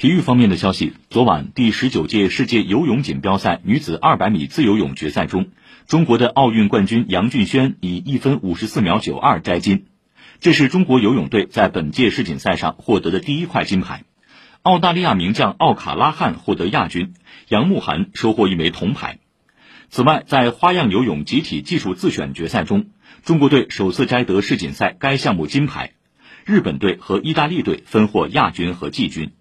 体育方面的消息昨晚第十九届世界游泳锦标赛女子二百米自由泳决赛中中国的奥运冠军杨俊轩以一分五十四秒九二摘金。这是中国游泳队在本届世锦赛上获得的第一块金牌。澳大利亚名将奥卡拉汉获得亚军杨慕涵收获一枚铜牌。此外在花样游泳集体技术自选决赛中中国队首次摘得世锦赛该项目金牌。日本队和意大利队分获亚军和季军。